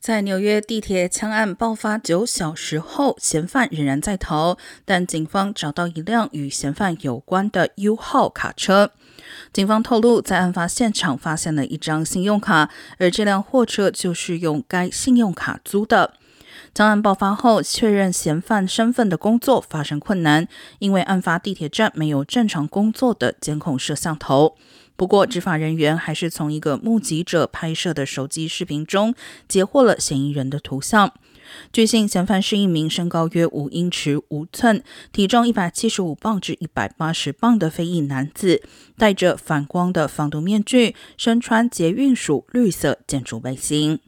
在纽约地铁枪案爆发九小时后，嫌犯仍然在逃，但警方找到一辆与嫌犯有关的 U 号卡车。警方透露，在案发现场发现了一张信用卡，而这辆货车就是用该信用卡租的。枪案爆发后，确认嫌犯身份的工作发生困难，因为案发地铁站没有正常工作的监控摄像头。不过，执法人员还是从一个目击者拍摄的手机视频中截获了嫌疑人的图像。据信，嫌犯是一名身高约五英尺五寸、体重一百七十五磅至一百八十磅的非裔男子，戴着反光的防毒面具，身穿捷运属绿色建筑背心。